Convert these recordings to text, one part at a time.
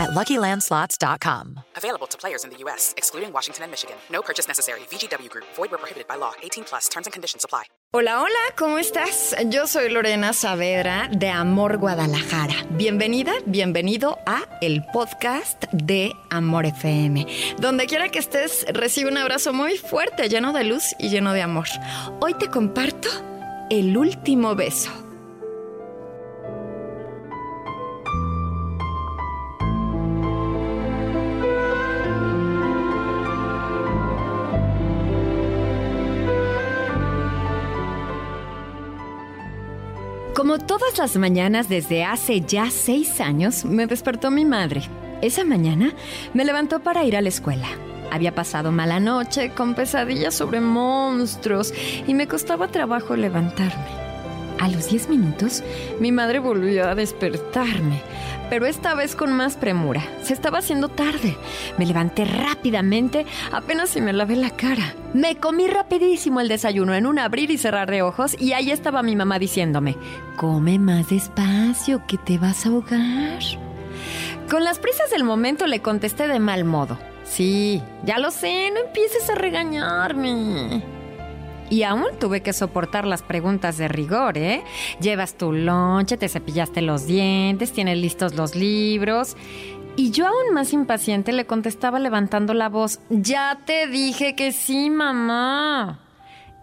at LuckyLandSlots.com. Available to players in the U.S., excluding Washington and Michigan. No purchase necessary. VGW Group. Void where prohibited by law. 18 plus. Terms and conditions apply. Hola, hola, ¿cómo estás? Yo soy Lorena Saavedra de Amor Guadalajara. Bienvenida, bienvenido a el podcast de Amor FM. Donde quiera que estés, recibe un abrazo muy fuerte, lleno de luz y lleno de amor. Hoy te comparto el último beso. Como todas las mañanas desde hace ya seis años, me despertó mi madre. Esa mañana me levantó para ir a la escuela. Había pasado mala noche con pesadillas sobre monstruos y me costaba trabajo levantarme. A los diez minutos, mi madre volvió a despertarme, pero esta vez con más premura. Se estaba haciendo tarde. Me levanté rápidamente, apenas si me lavé la cara. Me comí rapidísimo el desayuno en un abrir y cerrar de ojos y ahí estaba mi mamá diciéndome, come más despacio, que te vas a ahogar. Con las prisas del momento le contesté de mal modo. Sí, ya lo sé, no empieces a regañarme. Y aún tuve que soportar las preguntas de rigor, ¿eh? Llevas tu lonche, te cepillaste los dientes, tienes listos los libros. Y yo aún más impaciente le contestaba levantando la voz, ya te dije que sí, mamá.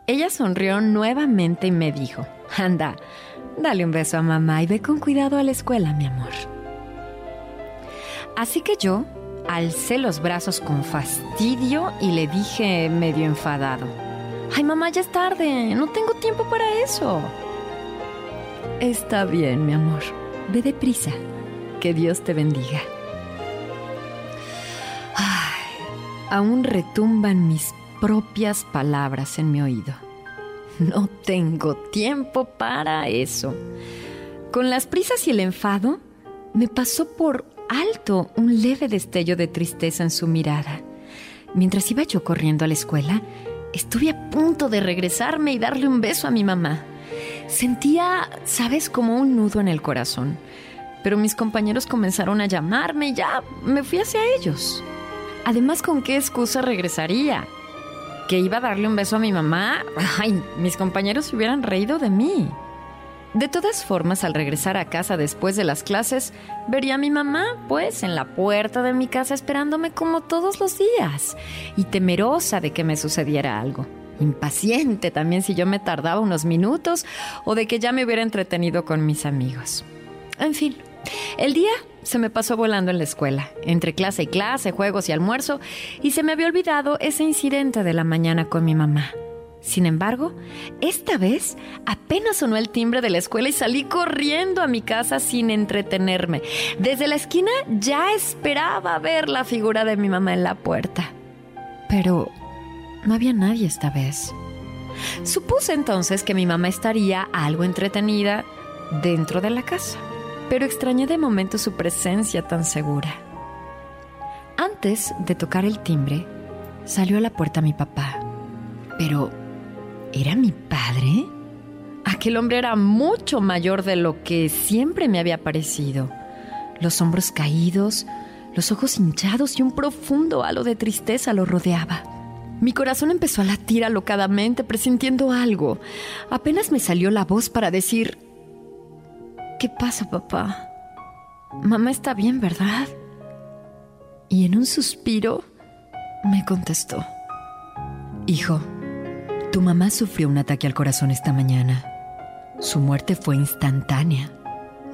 Ella sonrió nuevamente y me dijo, anda, dale un beso a mamá y ve con cuidado a la escuela, mi amor. Así que yo alcé los brazos con fastidio y le dije medio enfadado, Ay, mamá, ya es tarde. No tengo tiempo para eso. Está bien, mi amor. Ve deprisa. Que Dios te bendiga. Ay, aún retumban mis propias palabras en mi oído. No tengo tiempo para eso. Con las prisas y el enfado, me pasó por alto un leve destello de tristeza en su mirada. Mientras iba yo corriendo a la escuela, Estuve a punto de regresarme y darle un beso a mi mamá. Sentía, sabes, como un nudo en el corazón. Pero mis compañeros comenzaron a llamarme y ya me fui hacia ellos. Además, ¿con qué excusa regresaría? ¿Que iba a darle un beso a mi mamá? Ay, mis compañeros se hubieran reído de mí. De todas formas, al regresar a casa después de las clases, vería a mi mamá, pues, en la puerta de mi casa esperándome como todos los días, y temerosa de que me sucediera algo. Impaciente también si yo me tardaba unos minutos o de que ya me hubiera entretenido con mis amigos. En fin, el día se me pasó volando en la escuela, entre clase y clase, juegos y almuerzo, y se me había olvidado ese incidente de la mañana con mi mamá. Sin embargo, esta vez apenas sonó el timbre de la escuela y salí corriendo a mi casa sin entretenerme. Desde la esquina ya esperaba ver la figura de mi mamá en la puerta. Pero no había nadie esta vez. Supuse entonces que mi mamá estaría algo entretenida dentro de la casa, pero extrañé de momento su presencia tan segura. Antes de tocar el timbre, salió a la puerta mi papá. Pero ¿Era mi padre? Aquel hombre era mucho mayor de lo que siempre me había parecido. Los hombros caídos, los ojos hinchados y un profundo halo de tristeza lo rodeaba. Mi corazón empezó a latir alocadamente, presintiendo algo. Apenas me salió la voz para decir, ¿Qué pasa, papá? Mamá está bien, ¿verdad? Y en un suspiro me contestó, Hijo, tu mamá sufrió un ataque al corazón esta mañana. Su muerte fue instantánea.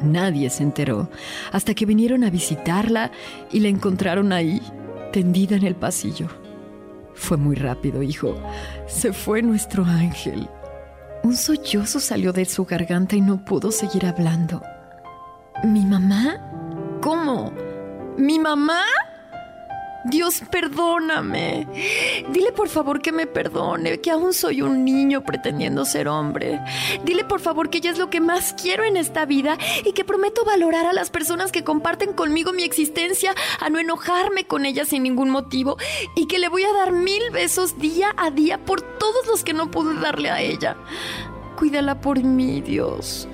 Nadie se enteró hasta que vinieron a visitarla y la encontraron ahí, tendida en el pasillo. Fue muy rápido, hijo. Se fue nuestro ángel. Un sollozo salió de su garganta y no pudo seguir hablando. ¿Mi mamá? ¿Cómo? ¿Mi mamá? Dios, perdóname. Dile por favor que me perdone, que aún soy un niño pretendiendo ser hombre. Dile por favor que ella es lo que más quiero en esta vida y que prometo valorar a las personas que comparten conmigo mi existencia, a no enojarme con ella sin ningún motivo y que le voy a dar mil besos día a día por todos los que no pude darle a ella. Cuídala por mí, Dios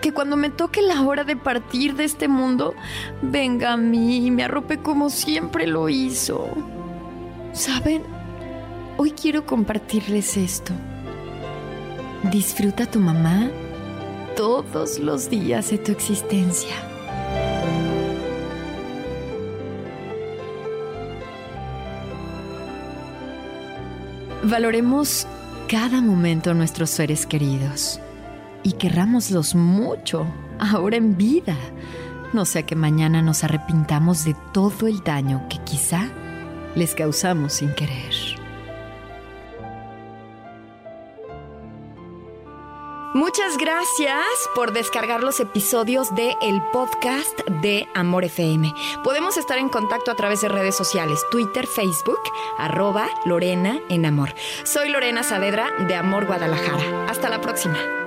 que cuando me toque la hora de partir de este mundo, venga a mí y me arrope como siempre lo hizo. ¿Saben? Hoy quiero compartirles esto. Disfruta tu mamá todos los días de tu existencia. Valoremos cada momento a nuestros seres queridos y querrámoslos mucho, ahora en vida, no sea que mañana nos arrepintamos de todo el daño que quizá les causamos sin querer. Muchas gracias por descargar los episodios de el podcast de Amor FM. Podemos estar en contacto a través de redes sociales, Twitter, Facebook, arroba Lorena en Amor. Soy Lorena Saavedra de Amor Guadalajara. Hasta la próxima.